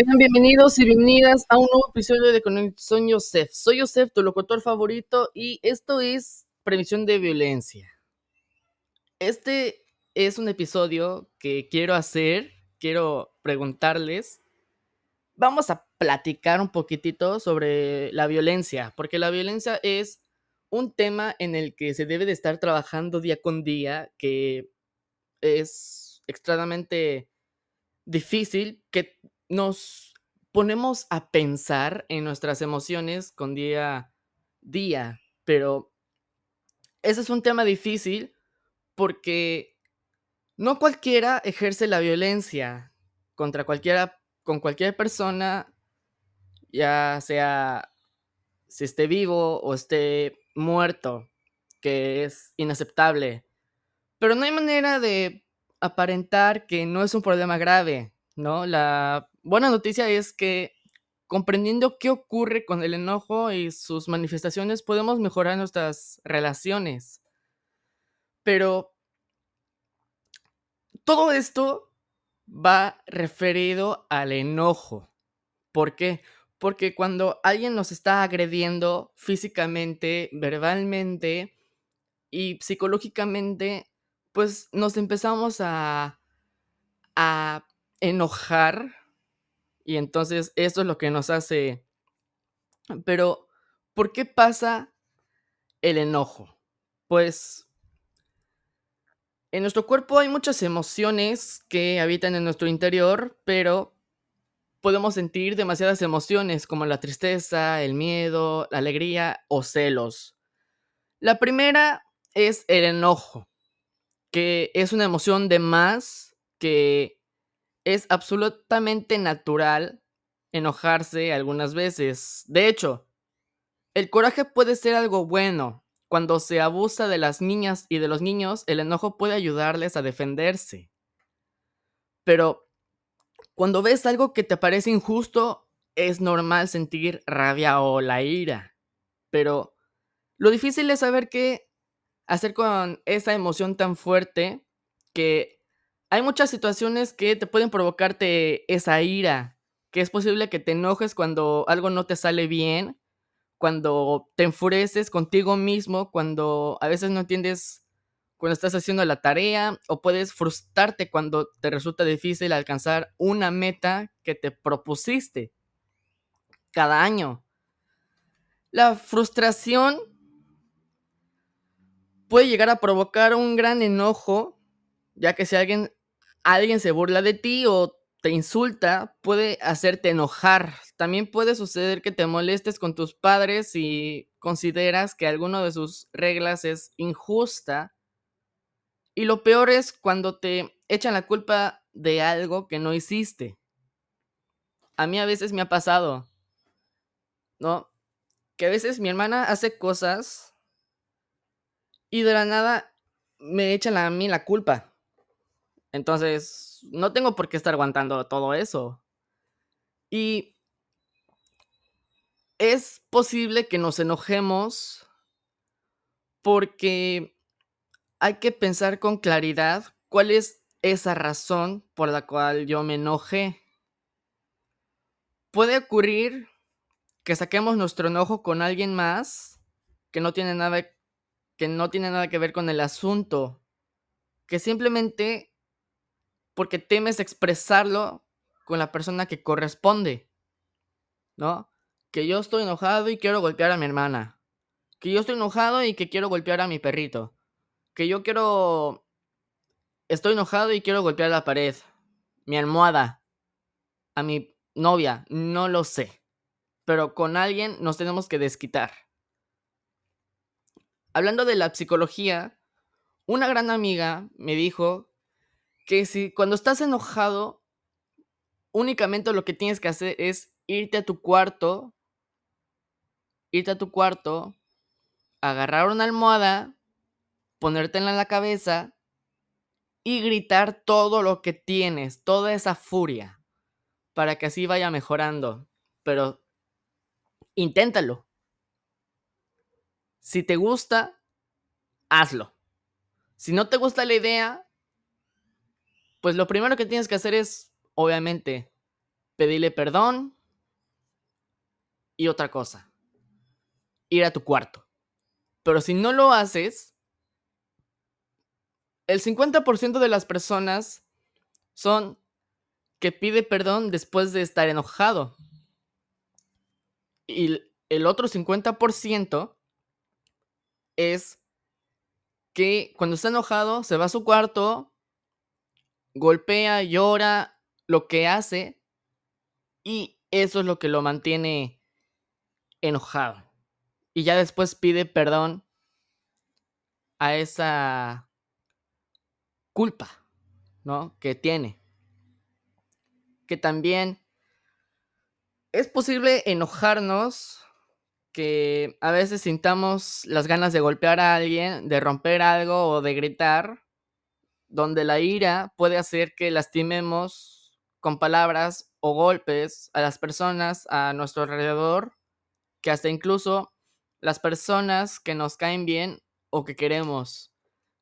Sean bienvenidos y bienvenidas a un nuevo episodio de Conexión Yosef. Soy Yosef, tu locutor favorito, y esto es Previsión de Violencia. Este es un episodio que quiero hacer, quiero preguntarles. Vamos a platicar un poquitito sobre la violencia, porque la violencia es un tema en el que se debe de estar trabajando día con día, que es extremadamente difícil, que nos ponemos a pensar en nuestras emociones con día a día, pero ese es un tema difícil porque no cualquiera ejerce la violencia contra cualquiera, con cualquier persona, ya sea si esté vivo o esté muerto, que es inaceptable. Pero no hay manera de aparentar que no es un problema grave, ¿no? La buena noticia es que comprendiendo qué ocurre con el enojo y sus manifestaciones podemos mejorar nuestras relaciones. Pero todo esto va referido al enojo. ¿Por qué? Porque cuando alguien nos está agrediendo físicamente, verbalmente y psicológicamente, pues nos empezamos a, a enojar y entonces eso es lo que nos hace... Pero, ¿por qué pasa el enojo? Pues en nuestro cuerpo hay muchas emociones que habitan en nuestro interior, pero podemos sentir demasiadas emociones como la tristeza, el miedo, la alegría o celos. La primera es el enojo, que es una emoción de más que es absolutamente natural enojarse algunas veces. De hecho, el coraje puede ser algo bueno. Cuando se abusa de las niñas y de los niños, el enojo puede ayudarles a defenderse. Pero cuando ves algo que te parece injusto, es normal sentir rabia o la ira. Pero lo difícil es saber qué hacer con esa emoción tan fuerte que hay muchas situaciones que te pueden provocarte esa ira, que es posible que te enojes cuando algo no te sale bien, cuando te enfureces contigo mismo, cuando a veces no entiendes cuando estás haciendo la tarea o puedes frustrarte cuando te resulta difícil alcanzar una meta que te propusiste cada año. La frustración puede llegar a provocar un gran enojo, ya que si alguien alguien se burla de ti o te insulta, puede hacerte enojar. También puede suceder que te molestes con tus padres si consideras que alguna de sus reglas es injusta. Y lo peor es cuando te echan la culpa de algo que no hiciste. A mí a veces me ha pasado, ¿no? Que a veces mi hermana hace cosas y de la nada me echan a mí la culpa. Entonces, no tengo por qué estar aguantando todo eso. Y es posible que nos enojemos porque hay que pensar con claridad cuál es esa razón por la cual yo me enojé. Puede ocurrir que saquemos nuestro enojo con alguien más que no tiene nada que no tiene nada que ver con el asunto, que simplemente porque temes expresarlo con la persona que corresponde, ¿no? Que yo estoy enojado y quiero golpear a mi hermana. Que yo estoy enojado y que quiero golpear a mi perrito. Que yo quiero... Estoy enojado y quiero golpear la pared. Mi almohada. A mi novia. No lo sé. Pero con alguien nos tenemos que desquitar. Hablando de la psicología, una gran amiga me dijo que si cuando estás enojado, únicamente lo que tienes que hacer es irte a tu cuarto, irte a tu cuarto, agarrar una almohada, ponértela en la cabeza y gritar todo lo que tienes, toda esa furia, para que así vaya mejorando. Pero inténtalo. Si te gusta, hazlo. Si no te gusta la idea, pues lo primero que tienes que hacer es, obviamente, pedirle perdón y otra cosa, ir a tu cuarto. Pero si no lo haces, el 50% de las personas son que pide perdón después de estar enojado. Y el otro 50% es que cuando está enojado se va a su cuarto, golpea, llora, lo que hace, y eso es lo que lo mantiene enojado. Y ya después pide perdón a esa culpa, ¿no? Que tiene. Que también es posible enojarnos, que a veces sintamos las ganas de golpear a alguien, de romper algo o de gritar, donde la ira puede hacer que lastimemos con palabras o golpes a las personas a nuestro alrededor, que hasta incluso las personas que nos caen bien o que queremos,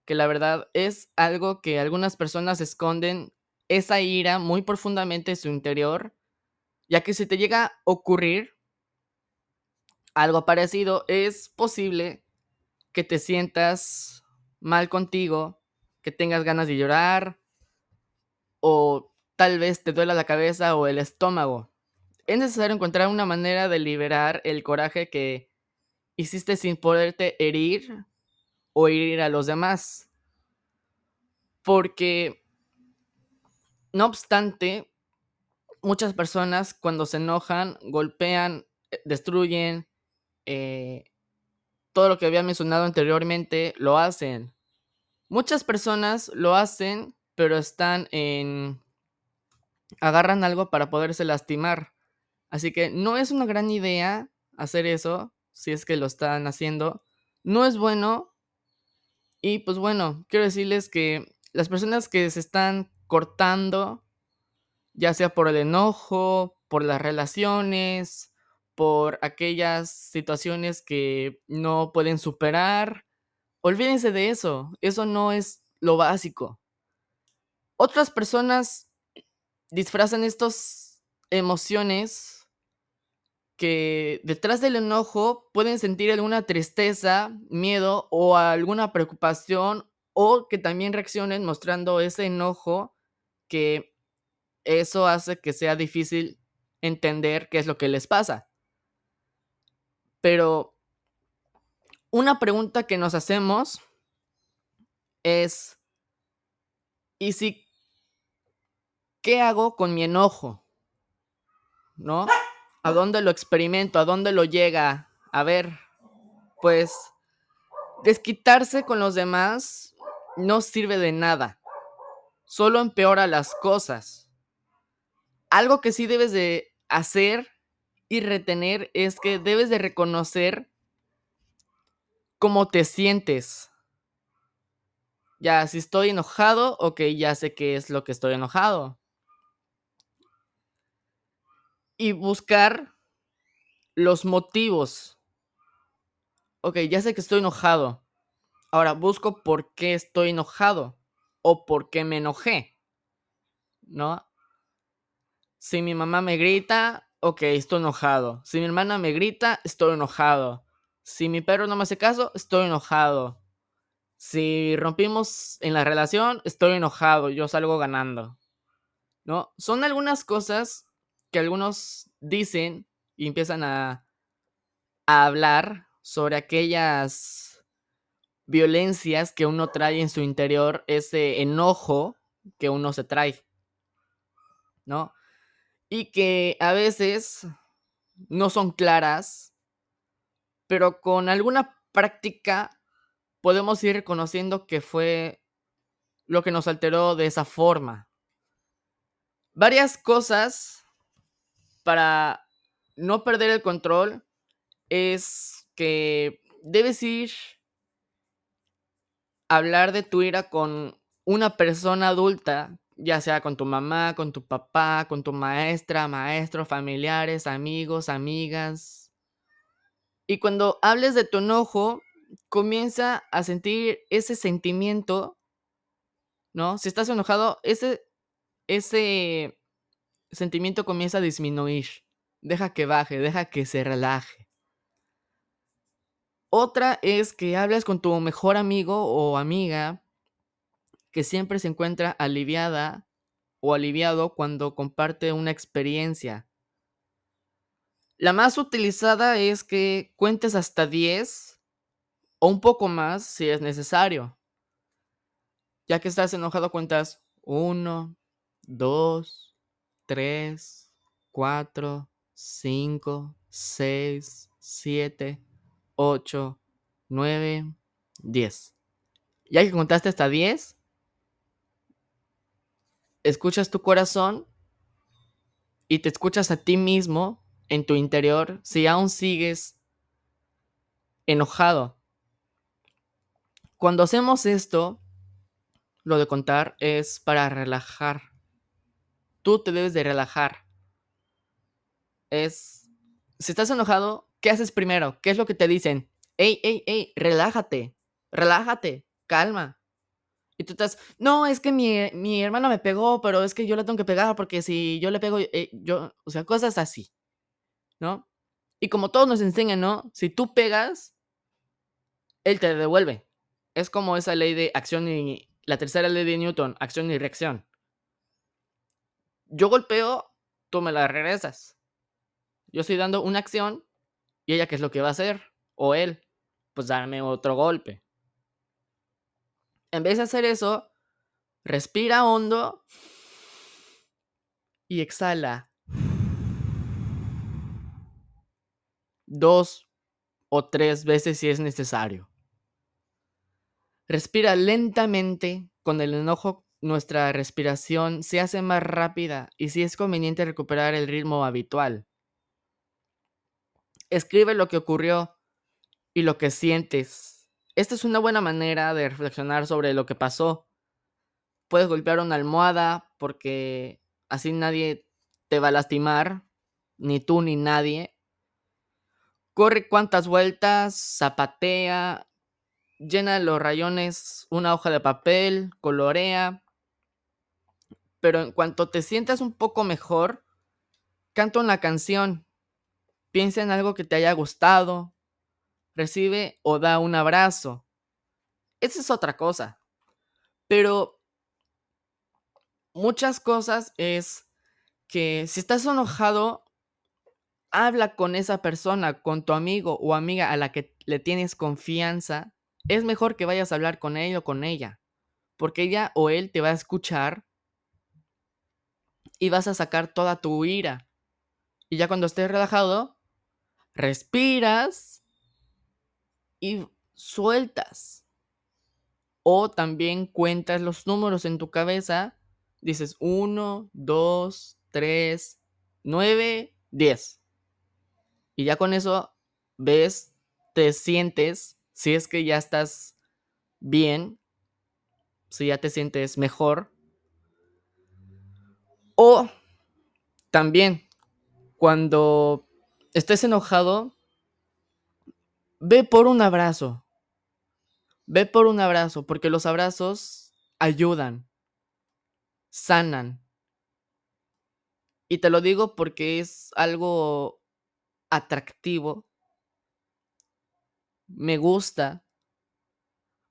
que la verdad es algo que algunas personas esconden esa ira muy profundamente en su interior, ya que si te llega a ocurrir algo parecido, es posible que te sientas mal contigo, que tengas ganas de llorar o tal vez te duela la cabeza o el estómago. Es necesario encontrar una manera de liberar el coraje que hiciste sin poderte herir o herir a los demás. Porque, no obstante, muchas personas cuando se enojan, golpean, eh, destruyen, eh, todo lo que había mencionado anteriormente, lo hacen. Muchas personas lo hacen, pero están en... agarran algo para poderse lastimar. Así que no es una gran idea hacer eso, si es que lo están haciendo. No es bueno. Y pues bueno, quiero decirles que las personas que se están cortando, ya sea por el enojo, por las relaciones, por aquellas situaciones que no pueden superar, olvídense de eso. Eso no es lo básico. Otras personas disfrazan estas emociones que detrás del enojo pueden sentir alguna tristeza, miedo o alguna preocupación o que también reaccionen mostrando ese enojo que eso hace que sea difícil entender qué es lo que les pasa. Pero una pregunta que nos hacemos es, ¿y si qué hago con mi enojo? ¿No? ¿A dónde lo experimento? ¿A dónde lo llega? A ver, pues desquitarse con los demás no sirve de nada. Solo empeora las cosas. Algo que sí debes de hacer y retener es que debes de reconocer cómo te sientes. Ya, si estoy enojado, ok, ya sé qué es lo que estoy enojado. y buscar los motivos. Ok, ya sé que estoy enojado. Ahora busco por qué estoy enojado o por qué me enojé. ¿No? Si mi mamá me grita, ok, estoy enojado. Si mi hermana me grita, estoy enojado. Si mi perro no me hace caso, estoy enojado. Si rompimos en la relación, estoy enojado, yo salgo ganando. ¿No? Son algunas cosas que algunos dicen y empiezan a, hablar sobre aquellas violencias que uno trae en su interior, ese enojo que uno se trae, ¿no? Y que a veces no son claras, pero con alguna práctica podemos ir reconociendo que fue lo que nos alteró de esa forma. Varias cosas para no perder el control es que debes ir a hablar de tu ira con una persona adulta, ya sea con tu mamá, con tu papá, con tu maestra, maestro, familiares, amigos, amigas. Y cuando hables de tu enojo, comienza a sentir ese sentimiento, ¿no? Si estás enojado, ese, ese sentimiento comienza a disminuir. Deja que baje, deja que se relaje. Otra es que hables con tu mejor amigo o amiga que siempre se encuentra aliviada o aliviado cuando comparte una experiencia. La más utilizada es que cuentes hasta 10 o un poco más si es necesario. Ya que estás enojado, cuentas 1, 2, 3, 4, 5, 6, 7, 8, 9, 10. Ya que contaste hasta 10, escuchas tu corazón y te escuchas a ti mismo en tu interior si aún sigues enojado. Cuando hacemos esto, lo de contar es para relajar. Tú te debes de relajar. Es, si estás enojado, ¿qué haces primero? ¿Qué es lo que te dicen? Ey, ey, ey, relájate, relájate, calma. Y tú estás, no, es que mi, mi hermano me pegó, pero es que yo le tengo que pegar porque si yo le pego, eh, yo, o sea, cosas así. ¿No? Y como todos nos enseñan, ¿no? Si tú pegas, él te devuelve. Es como esa ley de acción y la tercera ley de Newton, acción y reacción. Yo golpeo, tú me la regresas. Yo estoy dando una acción y ella qué es lo que va a hacer o él, pues darme otro golpe. En vez de hacer eso, respira hondo y exhala dos o tres veces si es necesario. Respira lentamente. Con el enojo nuestra respiración se hace más rápida y si es conveniente recuperar el ritmo habitual. Escribe lo que ocurrió y lo que sientes. Esta es una buena manera de reflexionar sobre lo que pasó. Puedes golpear una almohada porque así nadie te va a lastimar, ni tú ni nadie corre cuantas vueltas, zapatea, llena los rayones una hoja de papel, colorea. Pero en cuanto te sientas un poco mejor, canta una canción, piensa en algo que te haya gustado, recibe o da un abrazo. Esa es otra cosa. Pero muchas cosas es que si estás enojado, habla con esa persona, con tu amigo o amiga a la que le tienes confianza, es mejor que vayas a hablar con él o con ella, porque ella o él te va a escuchar y vas a sacar toda tu ira. Y ya cuando estés relajado, respiras y sueltas. O también cuentas los números en tu cabeza. Dices 1, 2, 3, 9, 10. Y ya con eso ves, te sientes, si es que ya estás bien, si ya te sientes mejor. O también, cuando estés enojado, ve por un abrazo. Ve por un abrazo, porque los abrazos ayudan, sanan. Y te lo digo porque es algo atractivo. Me gusta.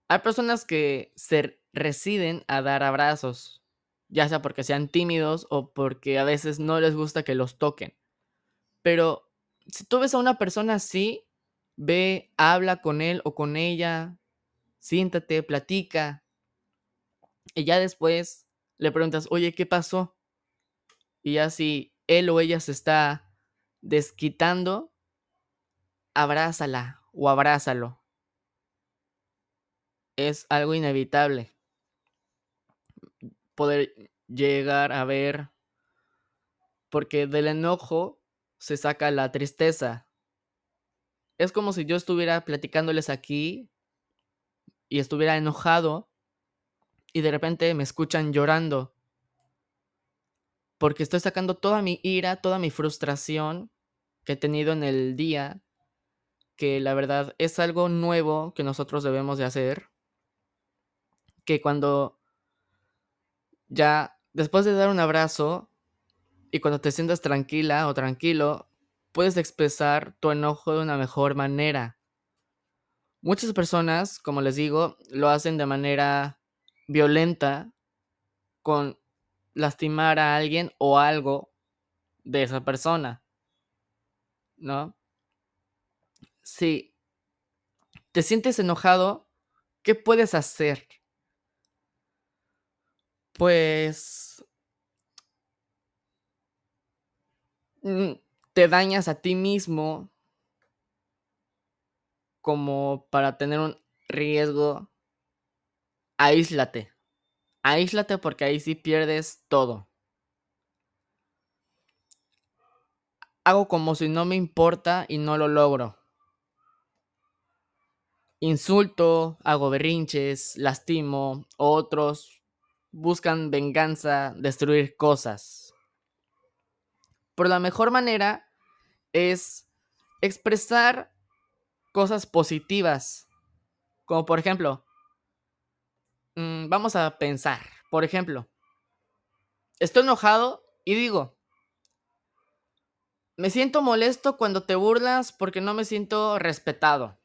Hay personas que se residen a dar abrazos, ya sea porque sean tímidos o porque a veces no les gusta que los toquen. Pero si tú ves a una persona así, ve, habla con él o con ella, siéntate, platica. Y ya después le preguntas, oye, ¿qué pasó? Y ya si él o ella se está desquitando, abrázala o abrázalo. Es algo inevitable poder llegar a ver, porque del enojo se saca la tristeza. Es como si yo estuviera platicándoles aquí y estuviera enojado y de repente me escuchan llorando porque estoy sacando toda mi ira, toda mi frustración que he tenido en el día, que la verdad es algo nuevo que nosotros debemos de hacer, que cuando ya después de dar un abrazo, Y cuando te sientas tranquila o tranquilo, puedes expresar tu enojo de una mejor manera. Muchas personas, como les digo, lo hacen de manera violenta con lastimar a alguien o algo de esa persona. ¿No? Si te sientes enojado, ¿qué puedes hacer? Pues mm, te dañas a ti mismo como para tener un riesgo, aíslate. Aíslate porque ahí sí pierdes todo. Hago como si no me importa y no lo logro. Insulto, hago berrinches, lastimo, otros buscan venganza, destruir cosas. Por la mejor manera es expresar cosas positivas. Como por ejemplo, mm, vamos a pensar, por ejemplo, estoy enojado y digo, me siento molesto cuando te burlas porque no me siento respetado.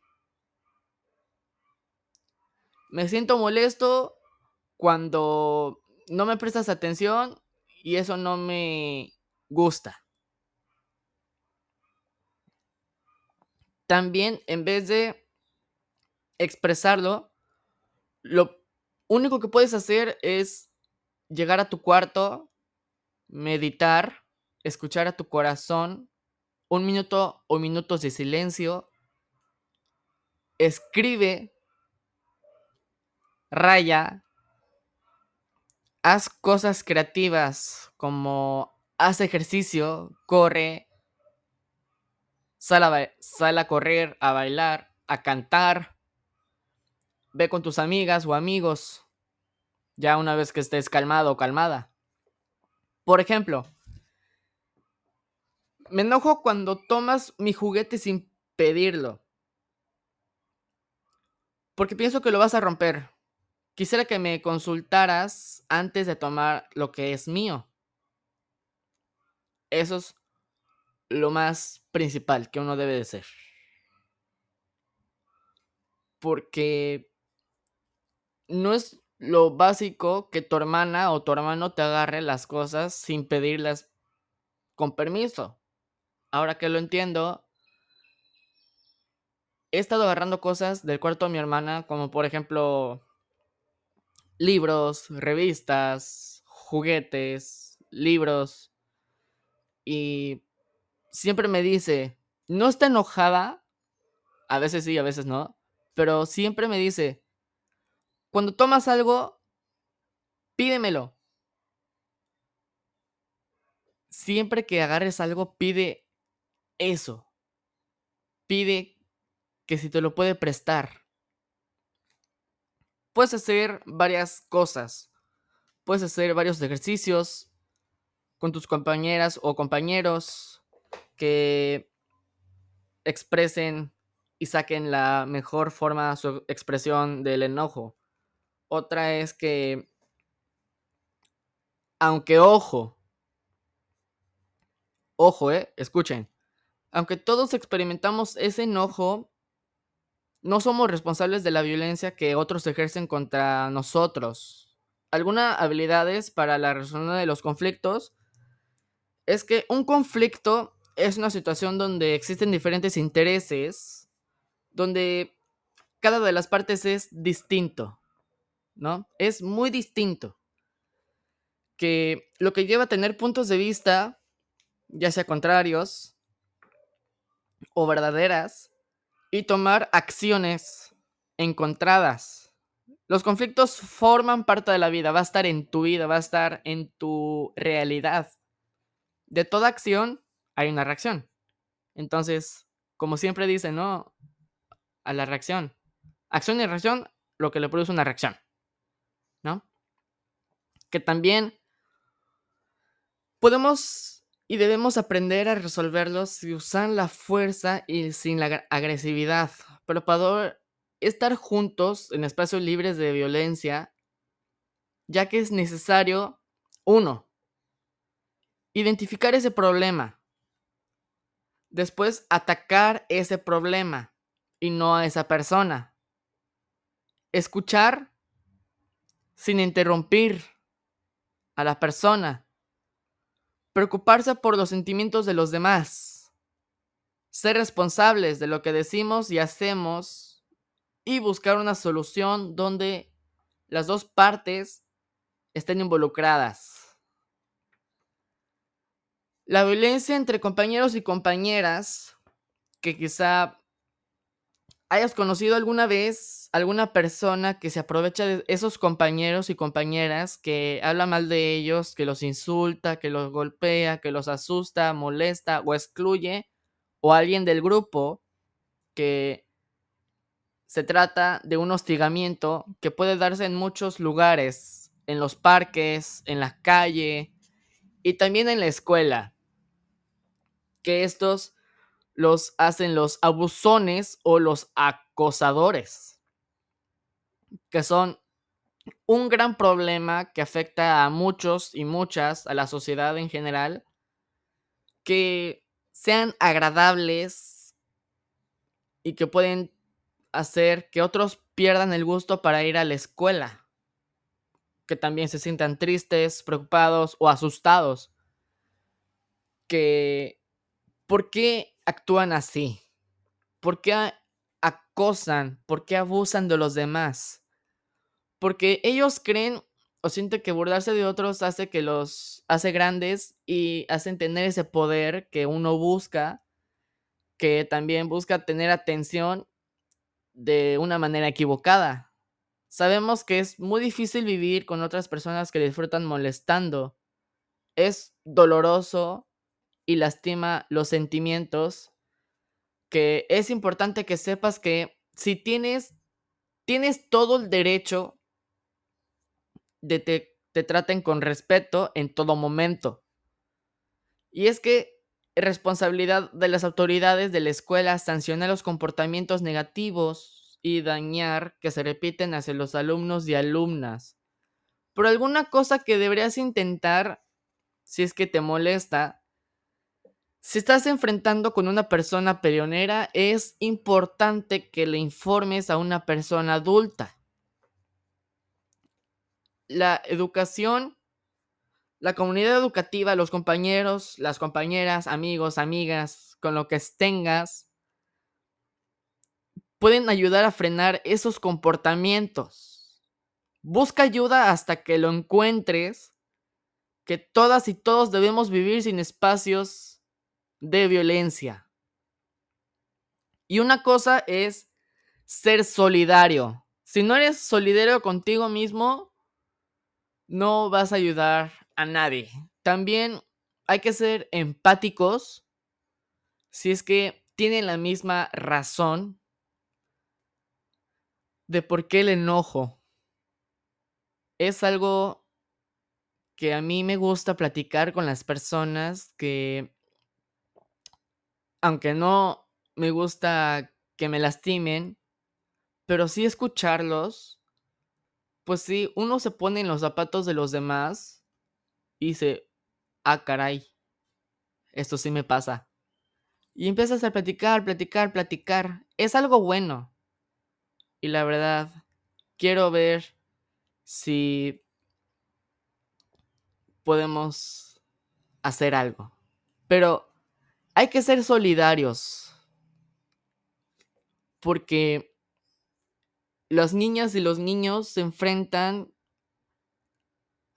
Me siento molesto cuando no me prestas atención y eso no me gusta. También en vez de expresarlo, lo único que puedes hacer es llegar a tu cuarto, meditar, escuchar a tu corazón, un minuto o minutos de silencio, escribe, raya, haz cosas creativas como haz ejercicio, corre, sal a, a correr, a bailar, a cantar. Ve con tus amigas o amigos. Ya una vez que estés calmado o calmada. Por ejemplo, me enojo cuando tomas mi juguete sin pedirlo. Porque pienso que lo vas a romper. Quisiera que me consultaras antes de tomar lo que es mío. Eso es lo más principal que uno debe de ser. Porque no es lo básico que tu hermana o tu hermano te agarre las cosas sin pedirlas con permiso. Ahora que lo entiendo, he estado agarrando cosas del cuarto de mi hermana, como por ejemplo libros, revistas, juguetes, libros. Y siempre me dice, no está enojada, a veces sí, a veces no, pero siempre me dice, cuando tomas algo, pídemelo. Siempre que agarres algo, pide eso. Pide que si te lo puede prestar. Puedes hacer varias cosas. Puedes hacer varios ejercicios con tus compañeras o compañeros que expresen y saquen la mejor forma su expresión del enojo. Otra es que, aunque ojo, ojo, eh, escuchen, aunque todos experimentamos ese enojo, no somos responsables de la violencia que otros ejercen contra nosotros. Algunas habilidades para la resolución de los conflictos es que un conflicto es una situación donde existen diferentes intereses, donde cada de las partes es distinto, ¿no? Es muy distinto. Que lo que lleva a tener puntos de vista, ya sea contrarios o verdaderas, y tomar acciones encontradas. Los conflictos forman parte de la vida, va a estar en tu vida, va a estar en tu realidad. De toda acción hay una reacción. Entonces, como siempre dice, ¿no? A la reacción. Acción y reacción, lo que le produce una reacción. ¿No? Que también podemos y debemos aprender a resolverlos si usan la fuerza y sin la agresividad. Pero para estar juntos en espacios libres de violencia, ya que es necesario, uno, identificar ese problema. Después, atacar ese problema y no a esa persona. Escuchar sin interrumpir a la persona. Preocuparse por los sentimientos de los demás. Ser responsables de lo que decimos y hacemos y buscar una solución donde las dos partes estén involucradas. La violencia entre compañeros y compañeras, que quizá hayas conocido alguna vez alguna persona que se aprovecha de esos compañeros y compañeras que habla mal de ellos, que los insulta, que los golpea, que los asusta, molesta o excluye, o alguien del grupo que se trata de un hostigamiento que puede darse en muchos lugares, en los parques, en la calle y también en la escuela. Que estos los hacen los abusones o los acosadores, que son un gran problema que afecta a muchos y muchas, a la sociedad en general, que sean agradables y que pueden hacer que otros pierdan el gusto para ir a la escuela, que también se sientan tristes, preocupados o asustados, que ¿por qué actúan así? ¿Por qué acosan? ¿Por qué abusan de los demás? Porque ellos creen o sienten que burlarse de otros hace que los hace grandes y hacen tener ese poder que uno busca, que también busca tener atención de una manera equivocada. Sabemos que es muy difícil vivir con otras personas que disfrutan molestando. Es doloroso y lastima los sentimientos, que es importante que sepas que si tienes, tienes todo el derecho de te, te traten con respeto en todo momento. Y es que responsabilidad de las autoridades de la escuela sancionar los comportamientos negativos y dañar que se repiten hacia los alumnos y alumnas. Por alguna cosa que deberías intentar, si es que te molesta, si estás enfrentando con una persona peleonera, es importante que le informes a una persona adulta. La educación, la comunidad educativa, los compañeros, las compañeras, amigos, amigas, con lo que tengas, pueden ayudar a frenar esos comportamientos. Busca ayuda hasta que lo encuentres, que todas y todos debemos vivir sin espacios de violencia. Y una cosa es ser solidario. Si no eres solidario contigo mismo, no vas a ayudar a nadie. También hay que ser empáticos si es que tienen la misma razón de por qué el enojo. Es algo que a mí me gusta platicar con las personas que aunque no me gusta que me lastimen, pero sí escucharlos, pues sí, uno se pone en los zapatos de los demás y dice, ah, caray, esto sí me pasa. Y empiezas a platicar, platicar, platicar. Es algo bueno. Y la verdad, quiero ver si podemos hacer algo. Pero hay que ser solidarios. Porque las niñas y los niños se enfrentan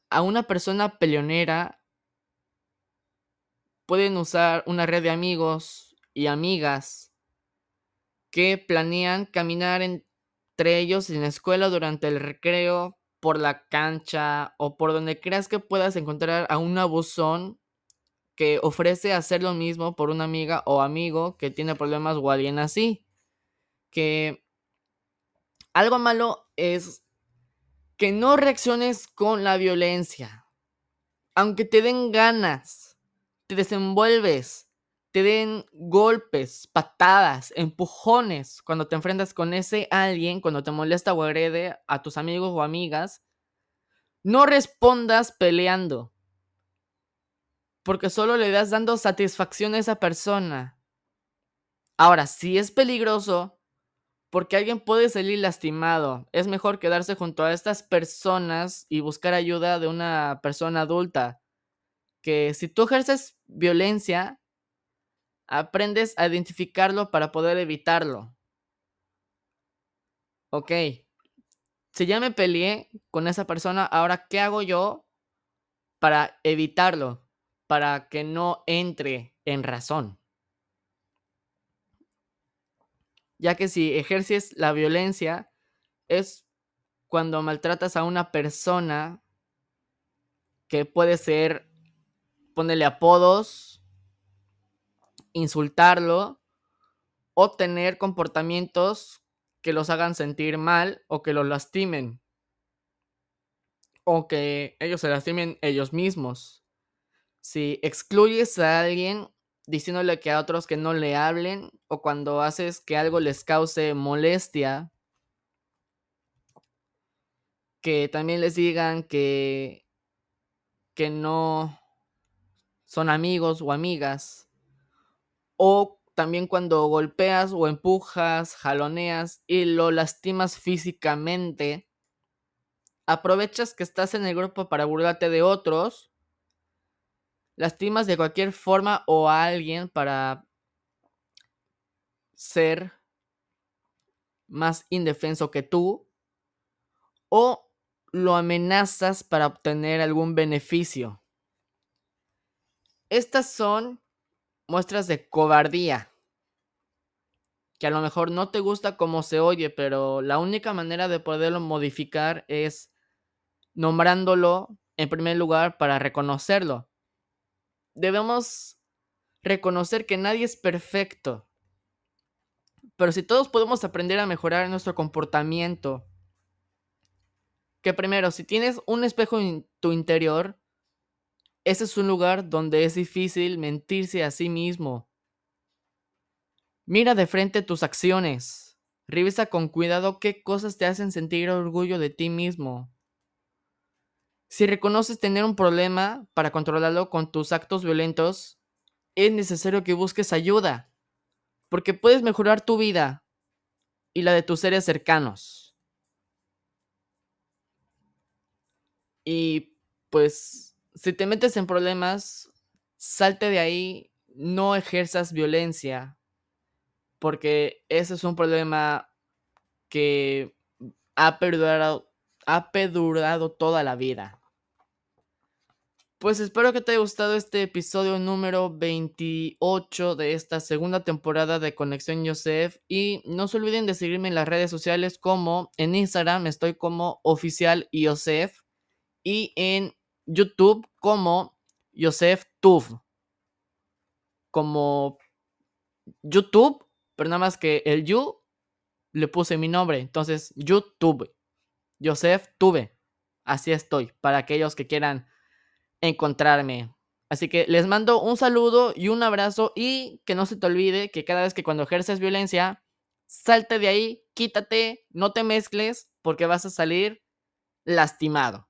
a una persona peleonera. Pueden usar una red de amigos y amigas que planean caminar entre ellos en la escuela durante el recreo, por la cancha o por donde creas que puedas encontrar a un abusón que ofrece hacer lo mismo por una amiga o amigo que tiene problemas o alguien así. Que algo malo es que no reacciones con la violencia. Aunque te den ganas, te desenvuelves, te den golpes, patadas, empujones cuando te enfrentas con ese alguien, cuando te molesta o agrede a tus amigos o amigas, no respondas peleando porque solo le das dando satisfacción a esa persona. Ahora, si es peligroso, porque alguien puede salir lastimado, es mejor quedarse junto a estas personas y buscar ayuda de una persona adulta. Que si tú ejerces violencia, aprendes a identificarlo para poder evitarlo. Ok, si ya me peleé con esa persona, ahora, ¿qué hago yo para evitarlo? Para que no entre en razón. Ya que si ejerces la violencia, es cuando maltratas a una persona que puede ser ponerle apodos, insultarlo o tener comportamientos que los hagan sentir mal o que los lastimen. O que ellos se lastimen ellos mismos. Si excluyes a alguien diciéndole que a otros que no le hablen o cuando haces que algo les cause molestia, que también les digan que que no son amigos o amigas o también cuando golpeas o empujas, jaloneas y lo lastimas físicamente, aprovechas que estás en el grupo para burlarte de otros, lastimas de cualquier forma o a alguien para ser más indefenso que tú, o lo amenazas para obtener algún beneficio. Estas son muestras de cobardía. Que a lo mejor no te gusta como se oye, pero la única manera de poderlo modificar es nombrándolo en primer lugar para reconocerlo. Debemos reconocer que nadie es perfecto. Pero si todos podemos aprender a mejorar nuestro comportamiento, que primero, si tienes un espejo en tu interior, ese es un lugar donde es difícil mentirse a sí mismo. Mira de frente tus acciones. Revisa con cuidado qué cosas te hacen sentir orgullo de ti mismo. Si reconoces tener un problema para controlarlo con tus actos violentos, es necesario que busques ayuda, porque puedes mejorar tu vida y la de tus seres cercanos. Y pues si te metes en problemas, salte de ahí, no ejerzas violencia, porque ese es un problema que ha perdurado, ha toda la vida. Pues espero que te haya gustado este episodio número 28 de esta segunda temporada de Conexión Joseph. Y no se olviden de seguirme en las redes sociales como en Instagram estoy como oficial Joseph y en YouTube como Joseph Tuf. Como YouTube, pero nada más que el You le puse mi nombre. Entonces, YouTube. Joseph Tuve. Así estoy. Para aquellos que quieran encontrarme. Así que les mando un saludo y un abrazo. Y que no se te olvide que cada vez que cuando ejerces violencia, salte de ahí, quítate, no te mezcles, porque vas a salir lastimado.